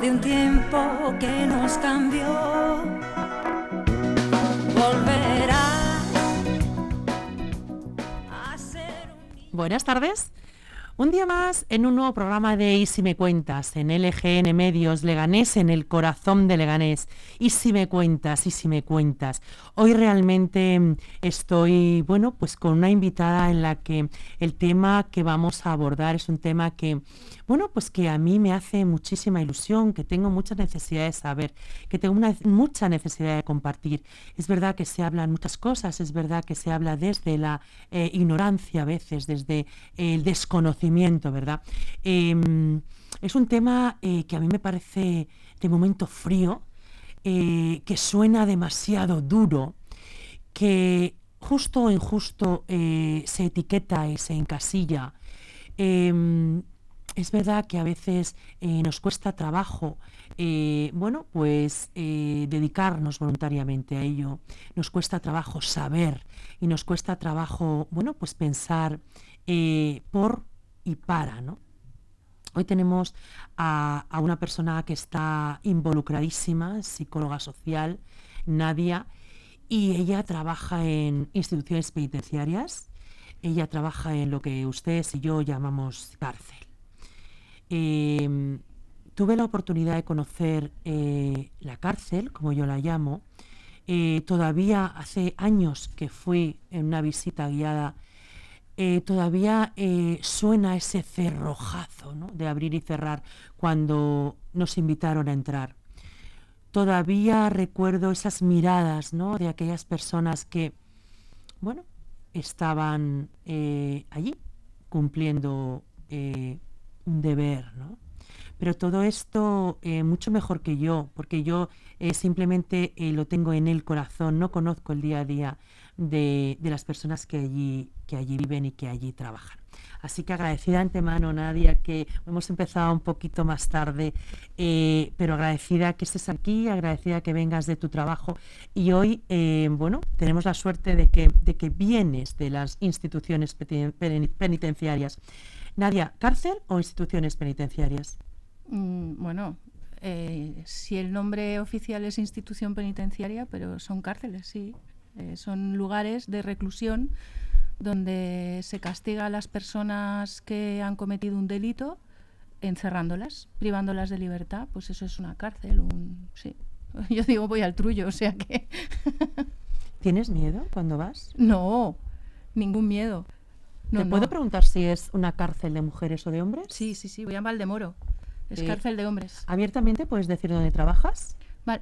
de un tiempo que nos cambió. Volverá a ser un... Buenas tardes. Un día más en un nuevo programa de Y si me cuentas, en LGN Medios Leganés, en el corazón de Leganés. Y si me cuentas, y si me cuentas. Hoy realmente estoy, bueno, pues con una invitada en la que el tema que vamos a abordar es un tema que, bueno, pues que a mí me hace muchísima ilusión, que tengo mucha necesidad de saber, que tengo una, mucha necesidad de compartir. Es verdad que se hablan muchas cosas, es verdad que se habla desde la eh, ignorancia a veces, desde el desconocimiento, ¿verdad? Em, es un tema eh, que a mí me parece de momento frío, eh, que suena demasiado duro, que justo o injusto se etiqueta y se encasilla. Em, es verdad que a veces eh, nos cuesta trabajo, bueno, pues dedicarnos voluntariamente a ello. Nos cuesta trabajo saber y nos cuesta trabajo, bueno, pues pensar por y para, ¿no? Hoy tenemos a, una persona que está involucradísima, psicóloga social, Nadia, y ella trabaja en instituciones penitenciarias, ella trabaja en lo que ustedes y yo llamamos cárcel. Em, tuve la oportunidad de conocer eh, la cárcel, como yo la llamo, eh, todavía hace años que fui en una visita guiada. Eh, todavía eh, suena ese cerrojazo de abrir y cerrar cuando nos invitaron a entrar. Todavía recuerdo esas miradas de aquellas personas que, bueno, estaban eh, allí cumpliendo un deber, ¿no? Pero todo esto mucho mejor que yo, porque yo simplemente lo tengo en el corazón, no conozco el día a día de, las personas que allí, que allí viven y que allí trabajan. Así que agradecida antemano, Nadia, que hemos empezado un poquito más tarde, eh, pero agradecida que estés aquí, agradecida que vengas de tu trabajo. Y hoy, eh, bueno, tenemos la suerte de que, de que vienes de las instituciones penitenciarias. Nadia, ¿cárcel o instituciones penitenciarias? Mm, bueno, eh, si el nombre oficial es institución penitenciaria, pero son cárceles, sí. Eh, son lugares de reclusión donde se castiga a las personas que han cometido un delito encerrándolas, privándolas de libertad, pues eso es una cárcel, un sí. Yo digo voy al trullo, o sea que ¿Tienes miedo cuando vas? No, ningún miedo. No, ¿Te puedo preguntar si es una cárcel de mujeres o de hombres? Sí, sí, sí, voy a Valdemoro. Es cárcel de hombres. ¿Abiertamente puedes decir dónde trabajas?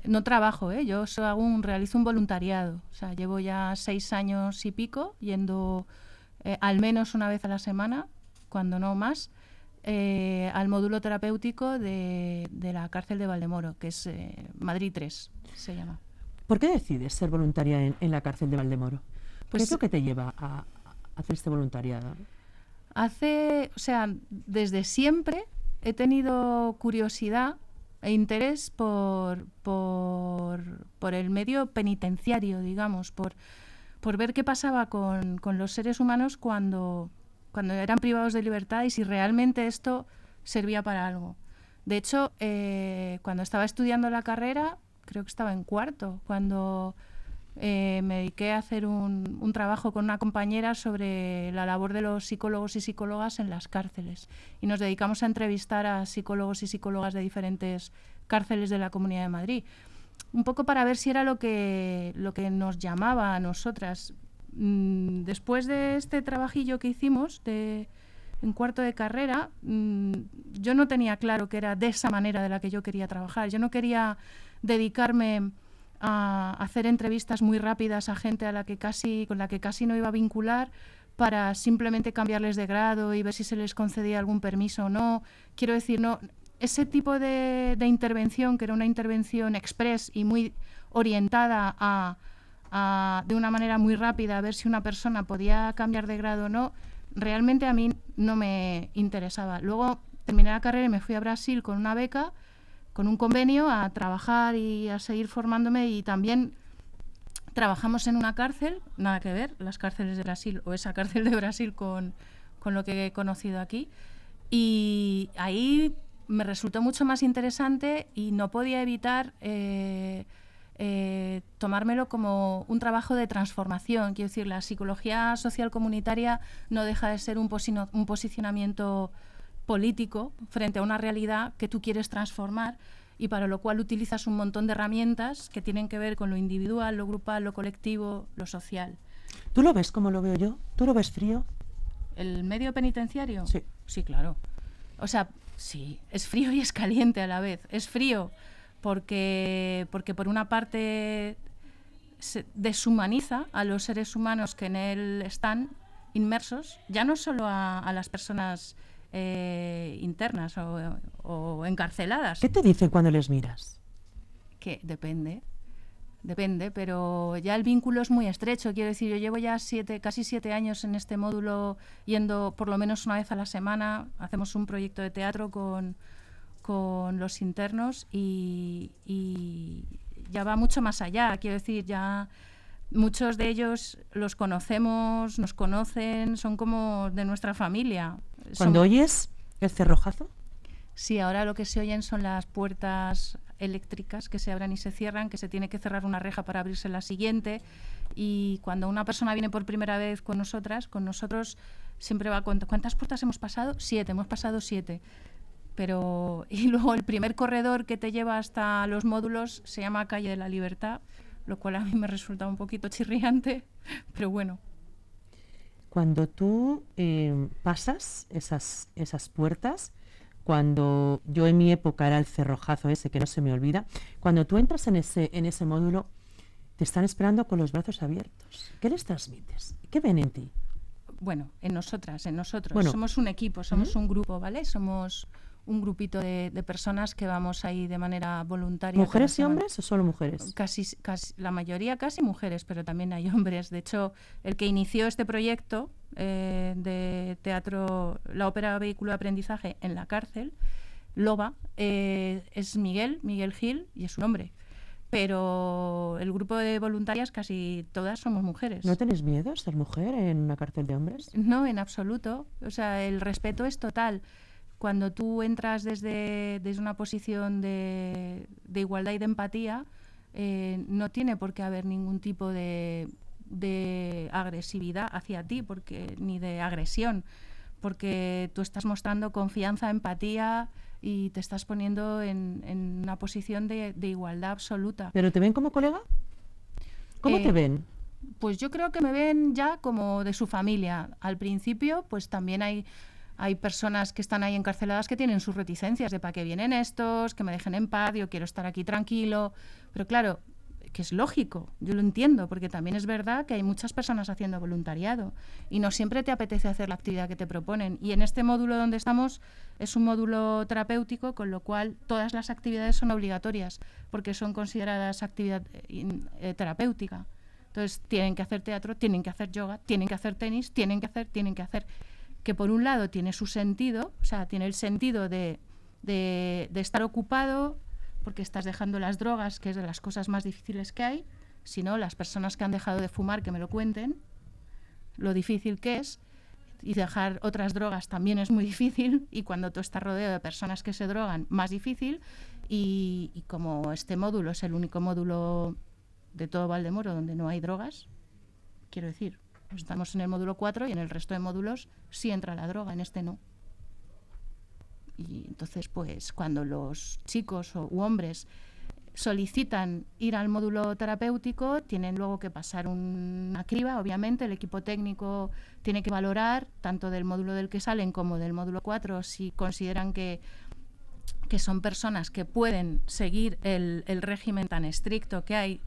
no trabajo, ¿eh? yo hago un, realizo un voluntariado. O sea, llevo ya seis años y pico yendo eh, al menos una vez a la semana, cuando no más, eh, al módulo terapéutico de, la cárcel de Valdemoro, que es eh, Madrid 3, se llama. ¿Por qué decides ser voluntaria en, la cárcel de Valdemoro? Pues, ¿Qué es lo que te lleva a hacer este voluntariado? Hace, o sea, desde siempre he tenido curiosidad e interés por, por, el medio penitenciario, digamos, por, por ver qué pasaba con, los seres humanos cuando, cuando eran privados de libertad y si realmente esto servía para algo. De hecho, eh, cuando estaba estudiando la carrera, creo que estaba en cuarto, cuando eh, me dediqué a hacer un, trabajo con una compañera sobre la labor de los psicólogos y psicólogas en las cárceles. Y nos dedicamos a entrevistar a psicólogos y psicólogas de diferentes cárceles de la Comunidad de Madrid. Un poco para ver si era lo que, lo que nos llamaba a nosotras. Mm, después de este trabajillo que hicimos de, en cuarto de carrera, mm, yo no tenía claro que era de esa manera de la que yo quería trabajar. Yo no quería dedicarme a hacer entrevistas muy rápidas a gente a la que casi, con la que casi no iba a vincular para simplemente cambiarles de grado y ver si se les concedía algún permiso o no. Quiero decir, no, ese tipo de, intervención, que era una intervención express y muy orientada a, de una manera muy rápida a ver si una persona podía cambiar de grado o no, realmente a mí no me interesaba. Luego terminé la carrera y me fui a Brasil con una beca con un convenio a trabajar y a seguir formándome y también trabajamos en una cárcel, nada que ver, las cárceles de Brasil o esa cárcel de Brasil con, lo que he conocido aquí. Y ahí me resultó mucho más interesante y no podía evitar eh, eh, tomármelo como un trabajo de transformación. Quiero decir, la psicología social comunitaria no deja de ser un posicionamiento político frente a una realidad que tú quieres transformar y para lo cual utilizas un montón de herramientas que tienen que ver con lo individual, lo grupal, lo colectivo, lo social. ¿Tú lo ves como lo veo yo? ¿Tú lo ves frío? ¿El medio penitenciario? Sí. Sí, claro. O sea, sí, es frío y es caliente a la vez. Es frío porque, porque por una parte se deshumaniza a los seres humanos que en él están inmersos, ya no solo a, las personas eh, internas o, o, encarceladas. ¿Qué te dicen cuando les miras? Que depende depende, pero ya el vínculo es muy estrecho. Quiero decir, yo llevo ya siete, casi siete años en este módulo, yendo por lo menos una vez a la semana. Hacemos un proyecto de teatro con, con los internos y, ya va mucho más allá. Quiero decir, ya muchos de ellos los conocemos, nos conocen, son como de nuestra familia. Cuando oyes el cerrojazo. Sí, ahora lo que se oyen son las puertas eléctricas que se abran y se cierran, que se tiene que cerrar una reja para abrirse la siguiente. Y cuando una persona viene por primera vez con nosotras, con nosotros siempre va con ¿cuántas puertas hemos pasado? Siete, hemos pasado siete. Pero, y luego el primer corredor que te lleva hasta los módulos se llama Calle de la Libertad, lo cual a mí me resulta un poquito chirriante, pero bueno. Cuando tú eh, pasas esas, esas puertas, cuando yo en mi época era el cerrojazo ese que no se me olvida, cuando tú entras en ese, en ese módulo, te están esperando con los brazos abiertos. ¿Qué les transmites? ¿Qué ven en ti? Bueno, en nosotras, en nosotros. somos un equipo, somos un grupo, ¿vale? Somos un grupito de, personas que vamos ahí de manera voluntaria. ¿Mujeres y hombres o solo mujeres? Casi, casi, la mayoría casi mujeres, pero también hay hombres. De hecho, el que inició este proyecto eh, de teatro, la ópera vehículo de aprendizaje en la cárcel, Loba, eh, es Miguel, Miguel Gil, y es su nombre. Pero el grupo de voluntarias casi todas somos mujeres. ¿No tenéis miedo a ser mujer en una cárcel de hombres? No, en absoluto. O sea, el respeto es total cuando tú entras desde, desde una posición de, de, igualdad y de empatía, eh, no tiene por qué haber ningún tipo de, de, agresividad hacia ti, porque ni de agresión, porque tú estás mostrando confianza, empatía y te estás poniendo en, en una posición de, de, igualdad absoluta. ¿Pero te ven como colega? ¿Cómo te eh, ven? Pues yo creo que me ven ya como de su familia. Al principio, pues también hay hay personas que están ahí encarceladas que tienen sus reticencias de para qué vienen estos, que me dejen en paz, yo quiero estar aquí tranquilo. Pero claro, que es lógico, yo lo entiendo, porque también es verdad que hay muchas personas haciendo voluntariado y no siempre te apetece hacer la actividad que te proponen. Y en este módulo donde estamos es un módulo terapéutico, con lo cual todas las actividades son obligatorias, porque son consideradas actividad eh, eh, terapéutica. Entonces tienen que hacer teatro, tienen que hacer yoga, tienen que hacer tenis, tienen que hacer, tienen que hacer que por un lado tiene su sentido, o sea, tiene el sentido de, estar ocupado porque estás dejando las drogas, que es de las cosas más difíciles que hay, sino las personas que han dejado de fumar que me lo cuenten, lo difícil que es, y dejar otras drogas también es muy difícil, y cuando tú estás rodeado de personas que se drogan, más difícil, y como este módulo es el único módulo de todo Valdemoro donde no hay drogas, quiero decir, estamos en el módulo 4 y en el resto de módulos sí entra la droga, en este no. Y entonces, pues cuando los chicos o, u hombres solicitan ir al módulo terapéutico, tienen luego que pasar una criba, obviamente, el equipo técnico tiene que valorar, tanto del módulo del que salen como del módulo 4, si consideran que, que son personas que pueden seguir el régimen tan estricto que hay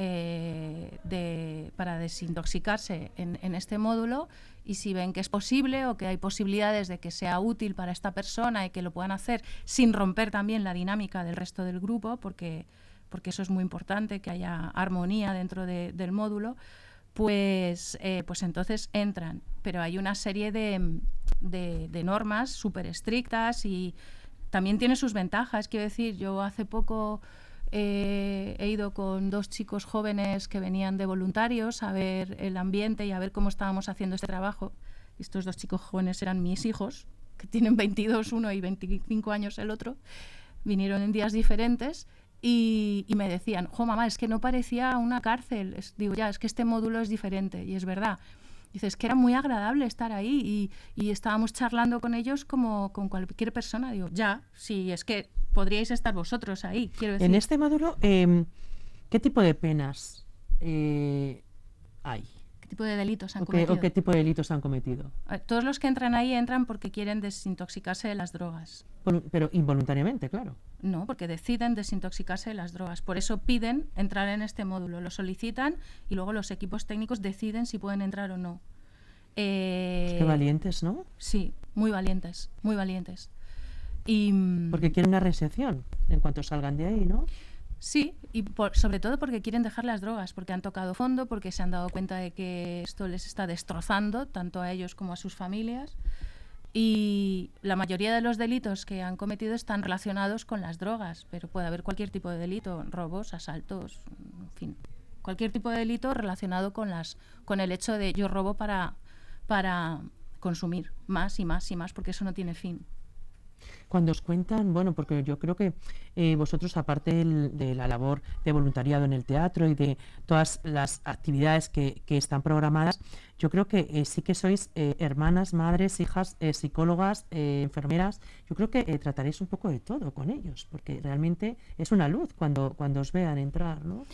eh, de, para desintoxicarse en, este módulo y si ven que es posible o que hay posibilidades de que sea útil para esta persona y que lo puedan hacer sin romper también la dinámica del resto del grupo, porque, porque eso es muy importante, que haya armonía dentro del módulo, pues, eh, pues entonces entran. Pero hay una serie de, de, de normas súper estrictas y también tiene sus ventajas. Quiero decir, yo hace poco eh, he ido con dos chicos jóvenes que venían de voluntarios a ver el ambiente y a ver cómo estábamos haciendo este trabajo. Estos dos chicos jóvenes eran mis hijos, que tienen 22 uno y 25 años el otro, vinieron en días diferentes y, me decían, jo mamá, es que no parecía una cárcel. Digo, ya, es que este módulo es diferente y es verdad. Dices que era muy agradable estar ahí y, y estábamos charlando con ellos como con cualquier persona. Digo, ya, sí, es que podríais estar vosotros ahí, quiero decir. En este módulo, em, ¿qué tipo de penas eh, hay? ¿Qué tipo de delitos han ¿O qué, cometido? o qué tipo de delitos han cometido? Todos los que entran ahí entran porque quieren desintoxicarse de las drogas. Pero involuntariamente, claro. No, porque deciden desintoxicarse de las drogas. Por eso piden entrar en este módulo, lo solicitan y luego los equipos técnicos deciden si pueden entrar o no. Eh, Qué valientes, ¿no? Sí, muy valientes, muy valientes. Y mm, Porque quieren una reinserción en cuanto salgan de ahí, ¿no? Sí, y por- sobre todo porque quieren dejar las drogas, porque han tocado fondo, porque se han dado cuenta de que esto les está destrozando tanto a ellos como a sus familias. Y la mayoría de los delitos que han cometido están relacionados con las drogas, pero puede haber cualquier tipo de delito, robos, asaltos, en fin, cualquier tipo de delito relacionado con las con el hecho de yo robo para para consumir más y más y más porque eso no tiene fin. Cuando os cuentan, bueno, porque yo creo que eh, vosotros, aparte de la labor de voluntariado en el teatro y de todas las actividades que, que están programadas, yo creo que eh, sí que sois eh, hermanas, madres, hijas, psicólogas, enfermeras. Yo creo que trataréis un poco de todo con ellos, porque realmente es una luz cuando, cuando os vean entrar, ¿no?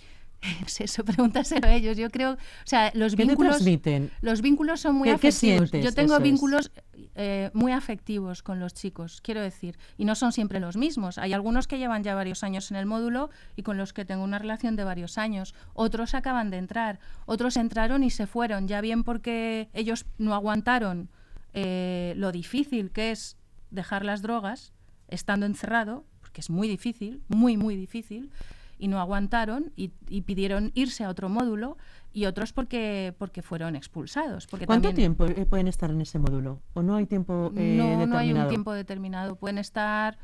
Es eso, pregúntaselo a ellos. Yo creo, o sea, los ¿Qué te vínculos transmiten? Los vínculos son muy ¿Qué- qué afectivos. sientes? Yo tengo Eso vínculos eh, muy afectivos con los chicos, quiero decir, y no son siempre los mismos. Hay algunos que llevan ya varios años en el módulo y con los que tengo una relación de varios años. Otros acaban de entrar, otros entraron y se fueron, ya bien porque ellos no aguantaron eh, lo difícil que es dejar las drogas estando encerrado, porque es muy difícil, muy, muy difícil y no aguantaron y, y pidieron irse a otro módulo y otros porque porque fueron expulsados. Porque ¿Cuánto también tiempo eh, pueden estar en ese módulo? ¿O no hay tiempo eh, no, no hay un tiempo determinado. Pueden estar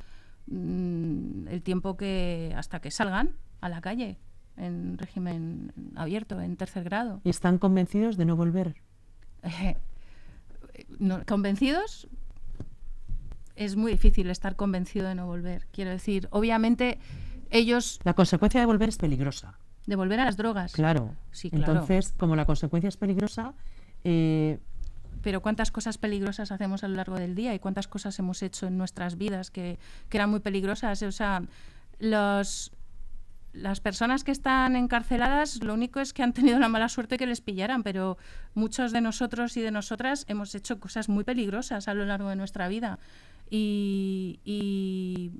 mm, el tiempo que hasta que salgan a la calle en régimen abierto, en tercer grado. ¿Y están convencidos de no volver? No- ¿Convencidos? Es muy difícil estar convencido de no volver. Quiero decir, obviamente ellos La consecuencia de volver es peligrosa. de volver a las drogas. Claro. Sí, claro. Entonces, como la consecuencia es peligrosa, eh, Pero cuántas cosas peligrosas hacemos a lo largo del día y cuántas cosas hemos hecho en nuestras vidas que, que eran muy peligrosas. O sea, los, las personas que están encarceladas, lo único es que han tenido la mala suerte que les pillaran, pero muchos de nosotros y de nosotras hemos hecho cosas muy peligrosas a lo largo de nuestra vida. Y, y,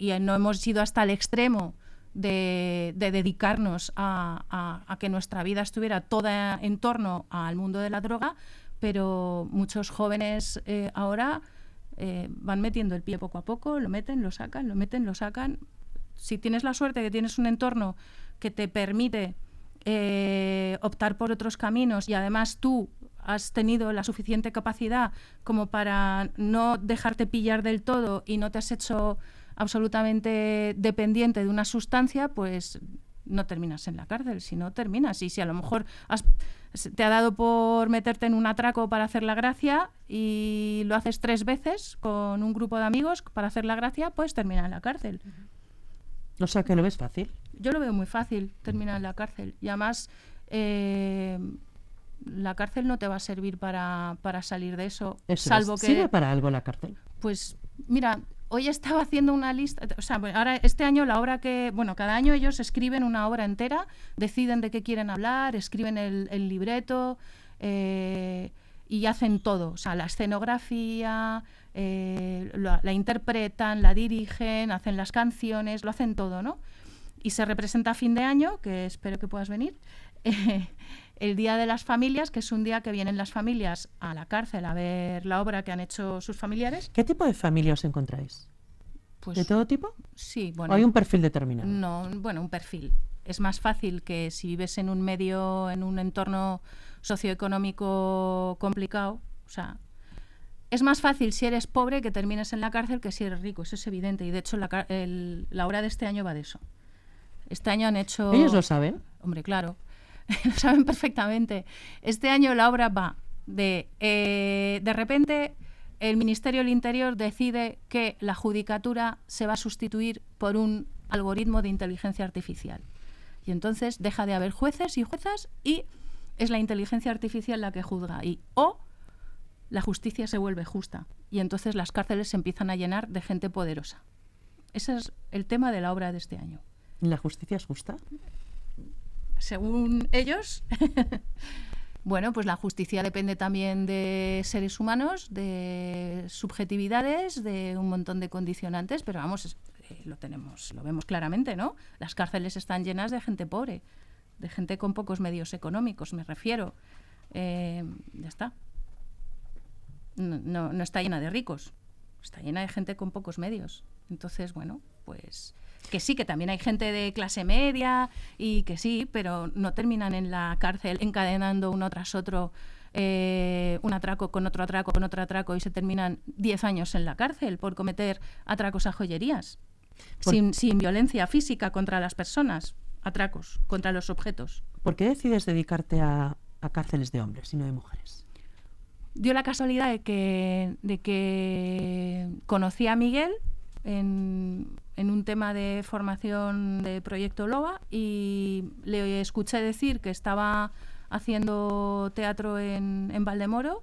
y no hemos ido hasta el extremo de, de dedicarnos a que nuestra vida estuviera toda en torno al mundo de la droga, pero muchos jóvenes eh, ahora eh, van metiendo el pie poco a poco, lo meten, lo sacan, lo meten, lo sacan. Si tienes la suerte que tienes un entorno que te permite eh, optar por otros caminos y además tú has tenido la suficiente capacidad como para no dejarte pillar del todo y no te has hecho absolutamente dependiente de una sustancia, pues no terminas en la cárcel, si no terminas. Y si a lo mejor has- te ha dado por meterte en un atraco para hacer la gracia y lo haces tres veces con un grupo de amigos para hacer la gracia, pues termina en la cárcel. o sea que lo ves fácil. Yo lo veo muy fácil terminar en la cárcel. Y además, eh, la cárcel no te va a servir para, para salir de eso, Eso salvo es. que... ¿Sirve para algo la cárcel? Pues mira, hoy estaba haciendo una lista, o sea, ahora este año la obra que, bueno, cada año ellos escriben una obra entera, deciden de qué quieren hablar, escriben el, el libreto eh, y hacen todo, o sea, la escenografía, eh, la, la interpretan, la dirigen, hacen las canciones, lo hacen todo, ¿no? Y se representa a fin de año, que espero que puedas venir. el Día de las Familias, que es un día que vienen las familias a la cárcel a ver la obra que han hecho sus familiares. ¿Qué tipo de familia os encontráis? Pues ¿De todo tipo? sí, ¿O bueno. hay un perfil determinado? No, bueno, un perfil. Es más fácil que si vives en un medio, en un entorno socioeconómico complicado, o sea, es más fácil si eres pobre que termines en la cárcel que si eres rico, eso es evidente. Y de hecho la, el- la obra de este año va de eso. Este año han hecho... ¿Ellos lo saben? Hombre, claro, lo saben perfectamente. Este año la obra va de, eh, de repente, el Ministerio del Interior decide que la judicatura se va a sustituir por un algoritmo de inteligencia artificial. Y entonces deja de haber jueces y juezas y es la inteligencia artificial la que juzga ahí. O la justicia se vuelve justa y entonces las cárceles se empiezan a llenar de gente poderosa. Ese es el tema de la obra de este año. ¿La justicia es justa? Según ellos, bueno, pues la justicia depende también de seres humanos, de subjetividades, de un montón de condicionantes, pero vamos, eh, lo tenemos, lo vemos claramente, ¿no? Las cárceles están llenas de gente pobre, de gente con pocos medios económicos, me refiero. Eh, ya está. No, no, está llena de ricos, está llena de gente con pocos medios. Entonces, bueno, pues que sí, que también hay gente de clase media y que sí, pero no terminan en la cárcel encadenando uno tras otro eh, un atraco con otro atraco con otro atraco y se terminan 10 años en la cárcel por cometer atracos a joyerías. Sin, sin, violencia física contra las personas, atracos contra los objetos. ¿Por qué decides dedicarte a, cárceles de hombres y no de mujeres? Dio la casualidad de que, de que conocí a Miguel en, en, un tema de formación de Proyecto Loba y le escuché decir que estaba haciendo teatro en, en Valdemoro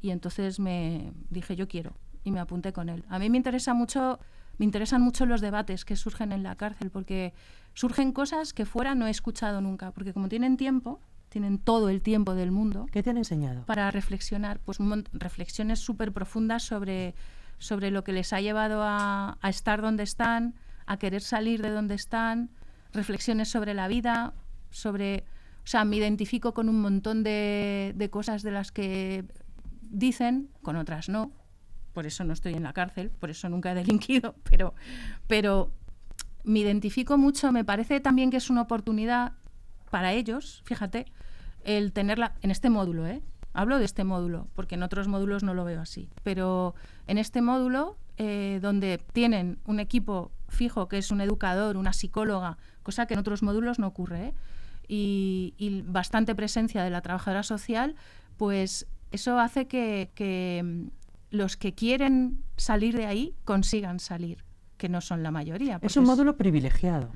y entonces me dije yo quiero y me apunté con él. A mí me interesa mucho me interesan mucho los debates que surgen en la cárcel, porque surgen cosas que fuera no he escuchado nunca, porque como tienen tiempo, tienen todo el tiempo del mundo. ¿Qué te han enseñado? Para reflexionar, pues reflexiones súper profundas sobre, sobre lo que les ha llevado a, estar donde están, a querer salir de donde están, reflexiones sobre la vida, sobre... O sea, me identifico con un montón de, de cosas de las que dicen, con otras no, por eso no estoy en la cárcel, por eso nunca he delinquido, pero, pero me identifico mucho, me parece también que es una oportunidad para ellos, fíjate, el tenerla en este módulo, ¿eh? Hablo de este módulo, porque en otros módulos no lo veo así, pero en este módulo, eh, donde tienen un equipo fijo, que es un educador, una psicóloga, cosa que en otros módulos no ocurre, ¿eh? y, y, bastante presencia de la trabajadora social, pues eso hace que, que los que quieren salir de ahí consigan salir, que no son la mayoría. Es un módulo privilegiado.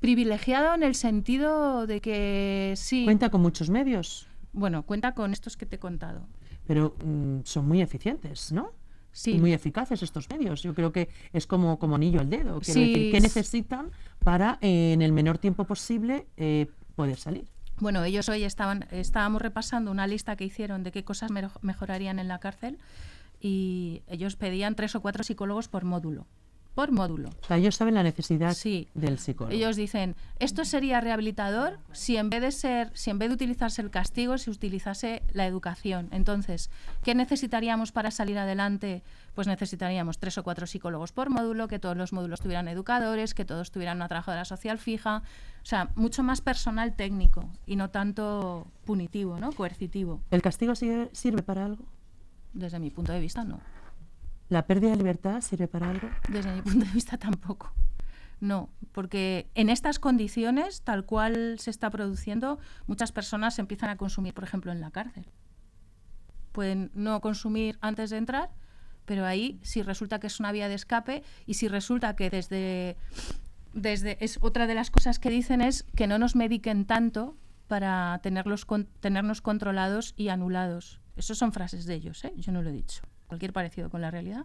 Privilegiado en el sentido de que sí. Cuenta con muchos medios. Bueno, cuenta con estos que te he contado. Pero mm, son muy eficientes, ¿no? Sí. muy eficaces estos medios. Yo creo que es como, como anillo al dedo. ¿Qué necesitan para, eh, en el menor tiempo posible, eh, poder salir? Bueno, ellos hoy estaban, estábamos repasando una lista que hicieron de qué cosas mejorarían en la cárcel y ellos pedían tres o cuatro psicólogos por módulo. Por módulo. O sea, ellos saben la necesidad del psicólogo. Ellos dicen, esto sería rehabilitador si en vez de ser, si en vez de utilizarse el castigo, se utilizase la educación. Entonces, ¿qué necesitaríamos para salir adelante? Pues necesitaríamos tres o cuatro psicólogos por módulo, que todos los módulos tuvieran educadores, que todos tuvieran una trabajadora social fija, o sea, mucho más personal técnico y no tanto punitivo, ¿no? Coercitivo. ¿El castigo sirve para algo? Desde mi punto de vista, no. ¿La pérdida de libertad sirve para algo? Desde mi punto de vista, tampoco. No, porque en estas condiciones, tal cual se está produciendo, muchas personas empiezan a consumir, por ejemplo, en la cárcel. Pueden no consumir antes de entrar, pero ahí si resulta que es una vía de escape y si resulta que desde, desde es otra de las cosas que dicen es que no nos mediquen tanto para tenerlos, tenernos controlados y anulados. Eso son frases de ellos, ¿eh? yo no lo he dicho. Cualquier parecido con la realidad.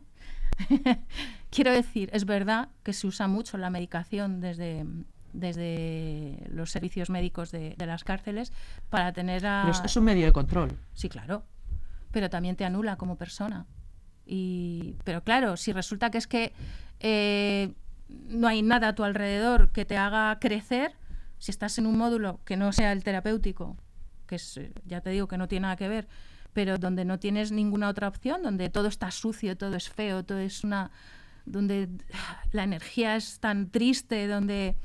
Quiero decir, es verdad que se usa mucho la medicación desde, desde los servicios médicos de, las cárceles para tener a... Pero esto es un medio de control. Sí, claro. Pero también te anula como persona. Y, pero claro, si resulta que es que eh, no hay nada a tu alrededor que te haga crecer, si estás en un módulo que no sea el terapéutico, que es, ya te digo que no tiene nada que ver, pero donde no tienes ninguna otra opción, donde todo está sucio, todo es feo, todo es una donde la energía es tan triste, donde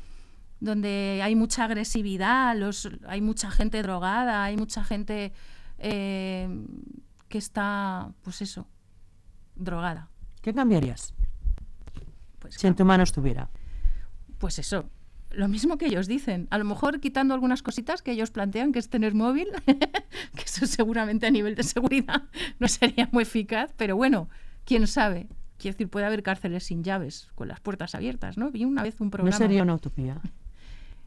donde hay mucha agresividad, los, hay mucha gente drogada, hay mucha gente eh, que está, pues eso, drogada. ¿Qué cambiarías? Pues, si en tu mano estuviera. Pues eso, lo mismo que ellos dicen. A lo mejor quitando algunas cositas que ellos plantean, que es tener móvil, que eso seguramente a nivel de seguridad no sería muy eficaz, pero bueno, quién sabe. Quiero decir, puede haber cárceles sin llaves, con las puertas abiertas, ¿no? Vi una vez un programa. ¿No sería una utopía?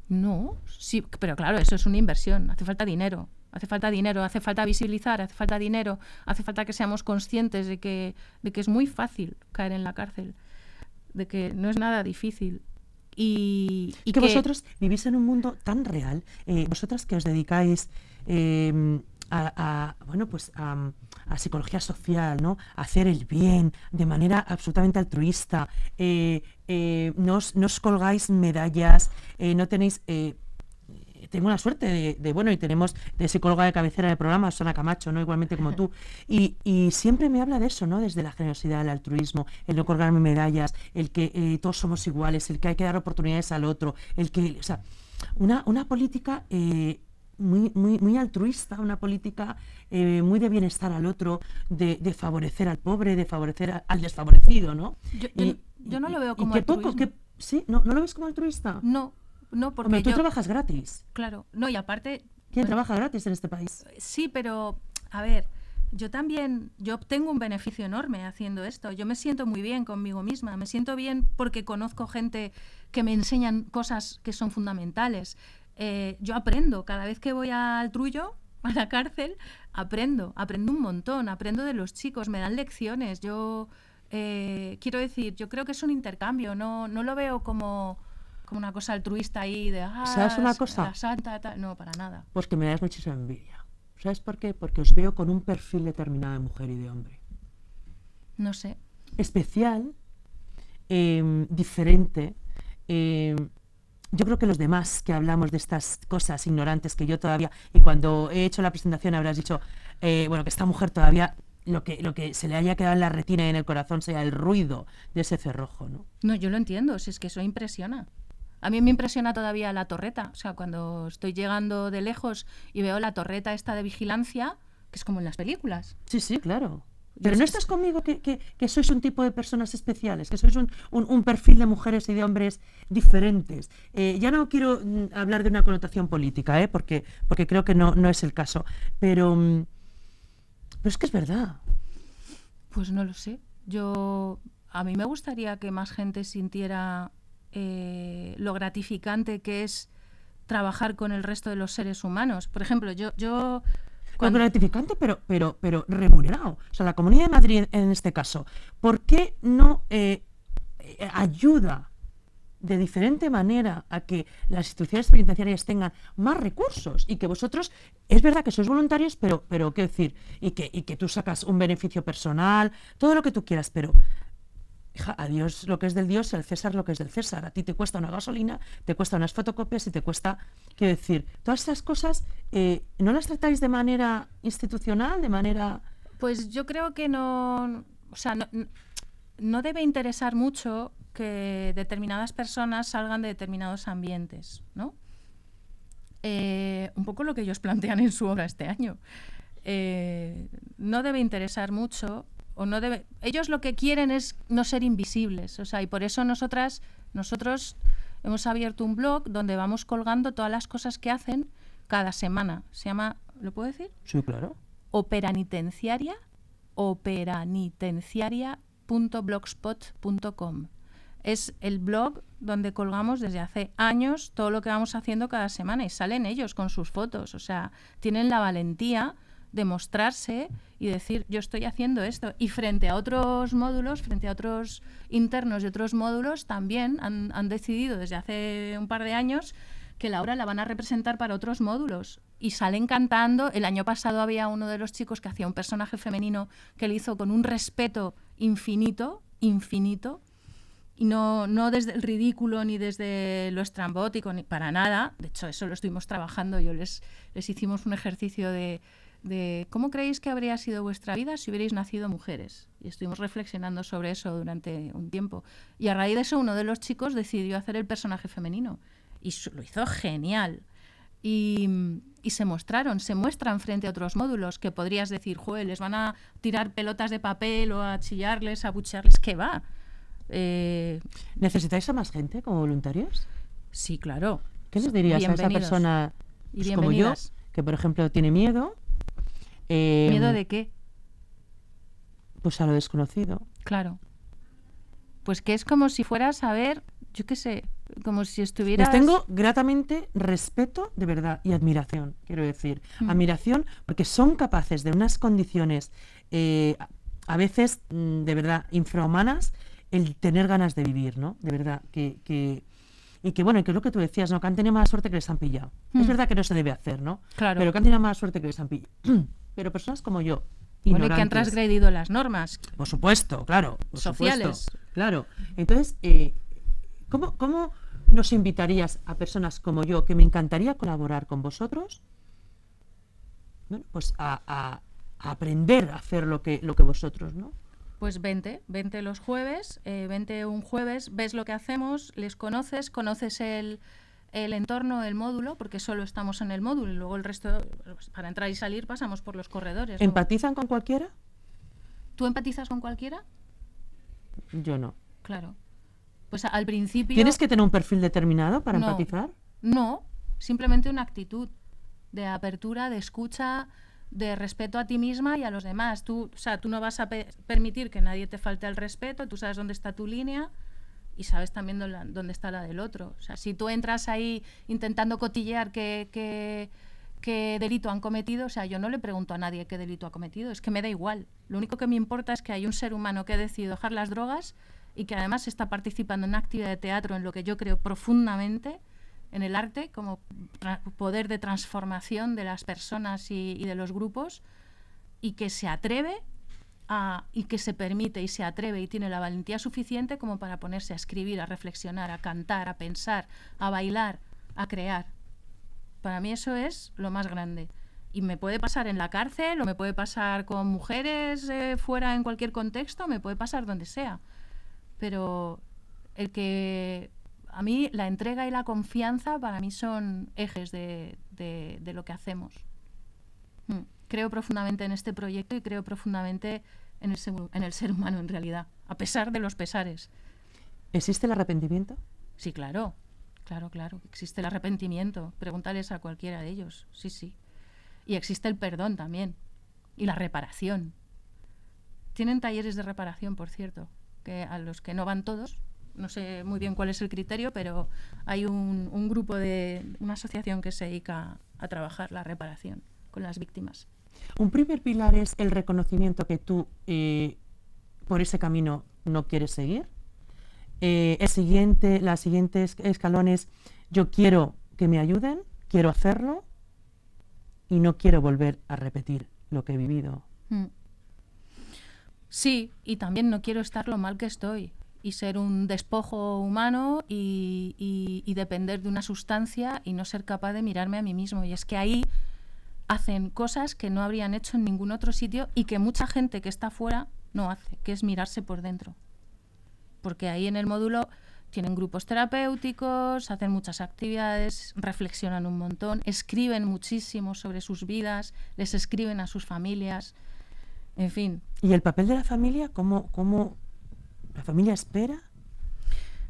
No, sí, pero claro, eso es una inversión, hace falta dinero. Hace falta dinero, hace falta visibilizar, hace falta dinero, hace falta que seamos conscientes de que, de que es muy fácil caer en la cárcel, de que no es nada difícil. Y, y que, vosotros vivís en un mundo tan real, eh, vosotras que os dedicáis eh, a, bueno, pues a, psicología social, ¿no? A hacer el bien de manera absolutamente altruista. Eh, eh no, os, colgáis medallas, eh, no tenéis tengo la suerte de, bueno, y tenemos de psicóloga de cabecera del programa, Sona Camacho, ¿no? Igualmente como tú. Y, siempre me habla de eso, ¿no? Desde la generosidad, el altruismo, el no colgarme medallas, el que eh, todos somos iguales, el que hay que dar oportunidades al otro, el que, o sea, una, una política eh, muy, muy, muy, altruista, una política eh, muy de bienestar al otro, de, favorecer al pobre, de favorecer al desfavorecido, ¿no? Yo, no lo veo como y poco, que, ¿Sí? ¿No, ¿No lo ves como altruista? No, no, porque tú trabajas gratis. Claro, no, y aparte... ¿Quién trabaja gratis en este país? Sí, pero, a ver, yo también, yo obtengo un beneficio enorme haciendo esto. Yo me siento muy bien conmigo misma, me siento bien porque conozco gente que me enseñan cosas que son fundamentales. Eh, yo aprendo, cada vez que voy al trullo, a la cárcel, aprendo, aprendo un montón, aprendo de los chicos, me dan lecciones. Yo eh, quiero decir, yo creo que es un intercambio, no, no lo veo como una cosa altruista ahí de, ah, ¿sabes una cosa? La santa, No, para nada. Pues que me das muchísima envidia. ¿Sabes por qué? Porque os veo con un perfil determinado de mujer y de hombre. No sé. Especial, em, diferente. Em, yo creo que los demás que hablamos de estas cosas ignorantes que yo todavía, y cuando he hecho la presentación habrás dicho, eh, bueno, que esta mujer todavía lo que, lo que se le haya quedado en la retina y en el corazón sea el ruido de ese cerrojo, ¿no? No, yo lo entiendo, si es que eso impresiona. A mí me impresiona todavía la torreta, o sea, cuando estoy llegando de lejos y veo la torreta esta de vigilancia, que es como en las películas. Sí, sí, claro. Pero no estás conmigo que, que, sois un tipo de personas especiales, que sois un, un, perfil de mujeres y de hombres diferentes. Eh, ya no quiero mm, hablar de una connotación política, ¿eh? porque, porque creo que no, no es el caso. Pero, mm, pero es que es verdad. Pues no lo sé. Yo, a mí me gustaría que más gente sintiera eh, lo gratificante que es trabajar con el resto de los seres humanos. Por ejemplo, yo... yo cuando... gratificante, pero, pero, pero remunerado. O sea, la Comunidad de Madrid en este caso, ¿por qué no eh, eh, ayuda de diferente manera a que las instituciones penitenciarias tengan más recursos y que vosotros, es verdad que sois voluntarios, pero, pero qué decir, y que, y que tú sacas un beneficio personal, todo lo que tú quieras, pero a Dios lo que es del Dios al César lo que es del César. A ti te cuesta una gasolina, te cuesta unas fotocopias y te cuesta, quiero decir, todas estas cosas, eh, ¿no las tratáis de manera institucional, de manera...? Pues yo creo que no, o sea, no, debe interesar mucho que determinadas personas salgan de determinados ambientes, ¿no? Eh, un poco lo que ellos plantean en su obra este año. Eh, no debe interesar mucho o no debe, ellos lo que quieren es no ser invisibles, o sea, y por eso nosotras, nosotros hemos abierto un blog donde vamos colgando todas las cosas que hacen cada semana. Se llama, ¿lo puedo decir? Sí, claro. Operanitenciaria, operanitenciaria.blogspot.com. Es el blog donde colgamos desde hace años todo lo que vamos haciendo cada semana y salen ellos con sus fotos, o sea, tienen la valentía demostrarse y decir yo estoy haciendo esto. Y frente a otros módulos, frente a otros internos de otros módulos, también han, han decidido desde hace un par de años que la obra la van a representar para otros módulos. Y salen cantando. El año pasado había uno de los chicos que hacía un personaje femenino que le hizo con un respeto infinito, infinito, y no, no desde el ridículo ni desde lo estrambótico, ni para nada. De hecho, eso lo estuvimos trabajando. Yo les, les hicimos un ejercicio de, de cómo creéis que habría sido vuestra vida si hubierais nacido mujeres. Y estuvimos reflexionando sobre eso durante un tiempo. Y a raíz de eso uno de los chicos decidió hacer el personaje femenino. Y lo hizo genial. Y, se mostraron, se muestran frente a otros módulos que podrías decir, joder, les van a tirar pelotas de papel o a chillarles, a bucharles. ¿Qué va? Eh, ¿Necesitáis a más gente como voluntarios? Sí, claro. ¿Qué les dirías a esa persona Y pues, como yo, que por ejemplo tiene miedo? Eh, ¿Miedo de qué? Pues a lo desconocido. Claro. Pues que es como si fueras a ver, yo qué sé, como si estuvieras... Les tengo gratamente respeto, de verdad, y admiración, quiero decir. Mm. Admiración porque son capaces de unas condiciones, eh, a- a veces, mm, de verdad, infrahumanas, el tener ganas de vivir, ¿no? De verdad, que... que y que bueno, que es lo que tú decías, ¿no? Que han tenido mala suerte que les han pillado. Es Mm. verdad que no se debe hacer, ¿no? Claro. Pero que han tenido mala suerte que les han pillado. Pero personas como yo, Bueno, y que han transgredido las normas. por supuesto, claro. por Sociales. supuesto, claro. Entonces, eh, ¿cómo, ¿cómo nos invitarías a personas como yo, que me encantaría colaborar con vosotros? Bueno, pues a, a- a aprender a hacer lo que, lo que vosotros, ¿no? Pues vente, vente los jueves, eh, vente un jueves, ves lo que hacemos, les conoces, conoces el, el entorno, el módulo, porque solo estamos en el módulo y luego el resto, pues, para entrar y salir, pasamos por los corredores. ¿Empatizan con cualquiera? ¿Tú empatizas con cualquiera? Yo no. Claro. Pues al principio... ¿Tienes que tener un perfil determinado para No. empatizar? No, simplemente una actitud de apertura, de escucha, de respeto a ti misma y a los demás. Tú, o sea, tú no vas a pe- permitir que nadie te falte el respeto, tú sabes dónde está tu línea y sabes también dónde, está la del otro. O sea, si tú entras ahí intentando cotillear qué, qué- delito han cometido, o sea, yo no le pregunto a nadie qué delito ha cometido, es que me da igual. Lo único que me importa es que hay un ser humano que ha decidido dejar las drogas y que además está participando en una actividad de teatro en lo que yo creo profundamente en el arte como poder de transformación de las personas y de los grupos y que se atreve a- y que se permite y se atreve y tiene la valentía suficiente como para ponerse a escribir, a reflexionar, a cantar, a pensar, a bailar, a crear. Para mí eso es lo más grande. Y me puede pasar en la cárcel, o me puede pasar con mujeres eh, fuera en cualquier contexto, me puede pasar donde sea. Pero el que a mí la entrega y la confianza para mí son ejes de, de- de lo que hacemos. Mm. Creo profundamente en este proyecto y creo profundamente en el, ser, en el ser humano en realidad, a pesar de los pesares. ¿Existe el arrepentimiento? Sí, claro, claro, claro. Existe el arrepentimiento. Pregúntales a cualquiera de ellos. Sí, sí. Y existe el perdón también. Y la reparación. Tienen talleres de reparación, por cierto, que a los que no van todos. No sé muy bien cuál es el criterio, pero hay un, un grupo de una asociación que se dedica a trabajar la reparación con las víctimas. Un primer pilar es el reconocimiento que tú eh, por ese camino no quieres seguir. Eh, el siguiente, la siguiente es- escalón es yo quiero que me ayuden, quiero hacerlo y no quiero volver a repetir lo que he vivido. Mm. Sí, y también no quiero estar lo mal que estoy y ser un despojo humano y- y depender de una sustancia y no ser capaz de mirarme a mí mismo. Y es que ahí hacen cosas que no habrían hecho en ningún otro sitio y que mucha gente que está fuera no hace, que es mirarse por dentro. Porque ahí en el módulo tienen grupos terapéuticos, hacen muchas actividades, reflexionan un montón, escriben muchísimo sobre sus vidas, les escriben a sus familias, en fin. ¿Y el papel de la familia? ¿Cómo, cómo la familia espera?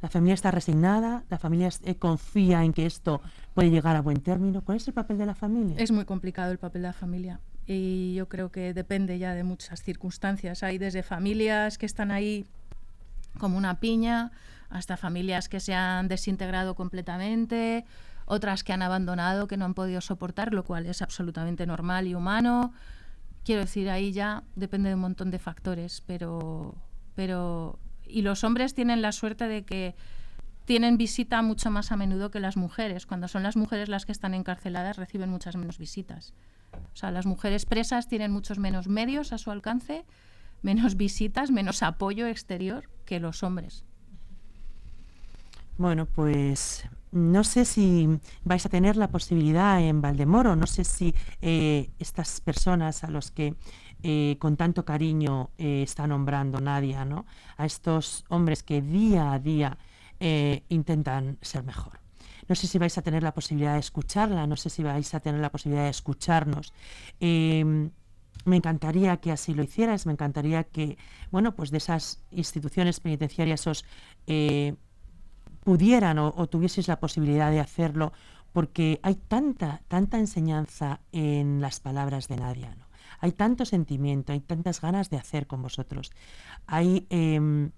¿La familia está resignada? ¿La familia eh, confía en que esto puede llegar a buen término? ¿Cuál es el papel de la familia? Es muy complicado el papel de la familia y yo creo que depende ya de muchas circunstancias. Hay desde familias que están ahí como una piña hasta familias que se han desintegrado completamente, otras que han abandonado, que no han podido soportar, lo cual es absolutamente normal y humano. Quiero decir, ahí ya depende de un montón de factores, pero, pero y los hombres tienen la suerte de que tienen visita mucho más a menudo que las mujeres. Cuando son las mujeres las que están encarceladas, reciben muchas menos visitas. O sea, las mujeres presas tienen muchos menos medios a su alcance, menos visitas, menos apoyo exterior que los hombres. Bueno, pues no sé si vais a tener la posibilidad en Valdemoro, no sé si eh, estas personas a los que eh, con tanto cariño eh, está nombrando Nadia, ¿no? A estos hombres que día a día eh, intentan ser mejor. No sé si vais a tener la posibilidad de escucharla, no sé si vais a tener la posibilidad de escucharnos. Eh, me encantaría que así lo hicieras, me encantaría que, bueno, pues de esas instituciones penitenciarias, eh, pudieran o, o tuvieseis la posibilidad de hacerlo, porque hay tanta, tanta enseñanza en las palabras de Nadia. Hay tanto sentimiento, hay tantas ganas de hacer con vosotros. Hay em,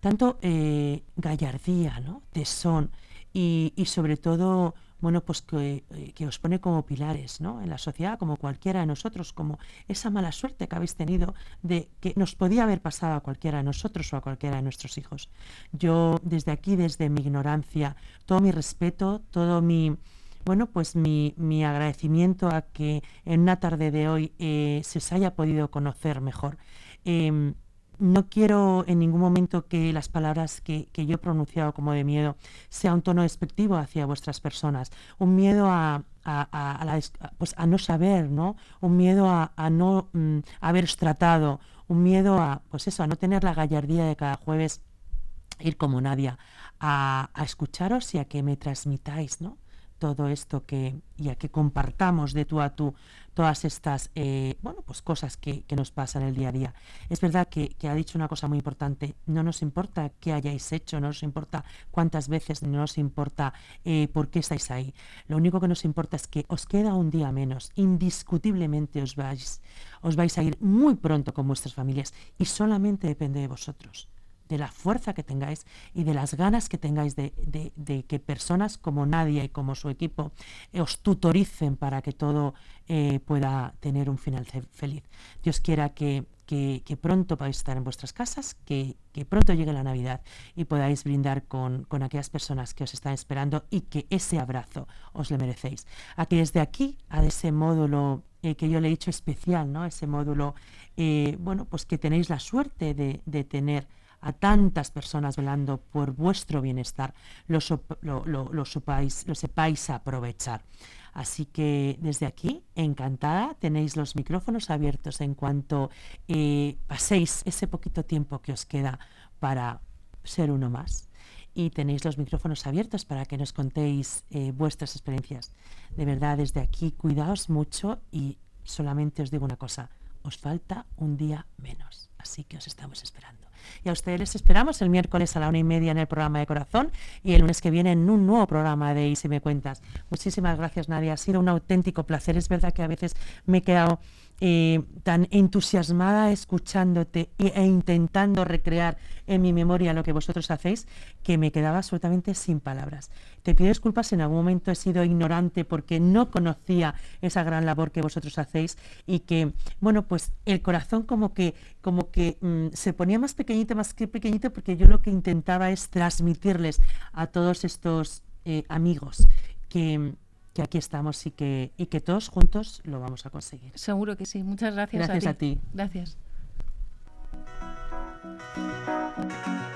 tanto eh, gallardía, ¿no? Tesón y, y sobre todo bueno, pues que, eh, que, os pone como pilares, ¿no? En la sociedad, como cualquiera de nosotros, como esa mala suerte que habéis tenido de que nos podía haber pasado a cualquiera de nosotros o a cualquiera de nuestros hijos. Yo desde aquí, desde mi ignorancia, todo mi respeto, todo mi, bueno, pues mi, mi, agradecimiento a que en una tarde de hoy eh, se os haya podido conocer mejor. Eh, no quiero en ningún momento que las palabras que, yo he pronunciado como de miedo sea un tono despectivo hacia vuestras personas, un miedo a, a, a, pues no saber, ¿no? un miedo a, no mm, haberos tratado, un miedo a, pues eso, a no tener la gallardía de cada jueves ir como Nadia, a, escucharos y a que me transmitáis, ¿no? Todo esto que y a que compartamos de tú a tú todas estas eh, bueno pues cosas que, que, nos pasan el día a día. Es verdad que, que, ha dicho una cosa muy importante no nos importa qué hayáis hecho no nos importa cuántas veces no nos importa eh, por qué estáis ahí. Lo único que nos importa es que os queda un día menos indiscutiblemente os vais os vais a ir muy pronto con vuestras familias y solamente depende de vosotros de la fuerza que tengáis y de las ganas que tengáis de, de, que personas como Nadia y como su equipo eh, os tutoricen para que todo eh, pueda tener un final feliz. Dios quiera que, que, pronto podáis estar en vuestras casas, que, que, pronto llegue la Navidad y podáis brindar con, con, aquellas personas que os están esperando y que ese abrazo os le merecéis. A que desde aquí, a ese módulo eh, que yo le he dicho especial, ¿no? ese módulo, bueno, pues que tenéis la suerte de, de tener a tantas personas velando por vuestro bienestar, lo, lo, lo, sepáis aprovechar. Así que desde aquí, encantada, tenéis los micrófonos abiertos en cuanto eh, paséis ese poquito tiempo que os queda para ser uno más. Y tenéis los micrófonos abiertos para que nos contéis eh, vuestras experiencias. De verdad, desde aquí, cuidaos mucho y solamente os digo una cosa, os falta un día menos. Así que os estamos esperando. Y a ustedes les esperamos el miércoles a la una y media en el programa de Corazón y el lunes que viene en un nuevo programa de Y si me cuentas. Muchísimas gracias, Nadia. Ha sido un auténtico placer. Es verdad que a veces me he quedado eh, tan entusiasmada escuchándote e, intentando recrear en mi memoria lo que vosotros hacéis, que me quedaba absolutamente sin palabras. Te pido disculpas, en algún momento he sido ignorante porque no conocía esa gran labor que vosotros hacéis y que, bueno, pues el corazón como que, como que mmm, se ponía más pequeñito, más que pequeñito, porque yo lo que intentaba es transmitirles a todos estos eh, amigos que que aquí estamos y que, y que todos juntos lo vamos a conseguir. Seguro que sí. Muchas gracias. Gracias a ti. A ti. Gracias.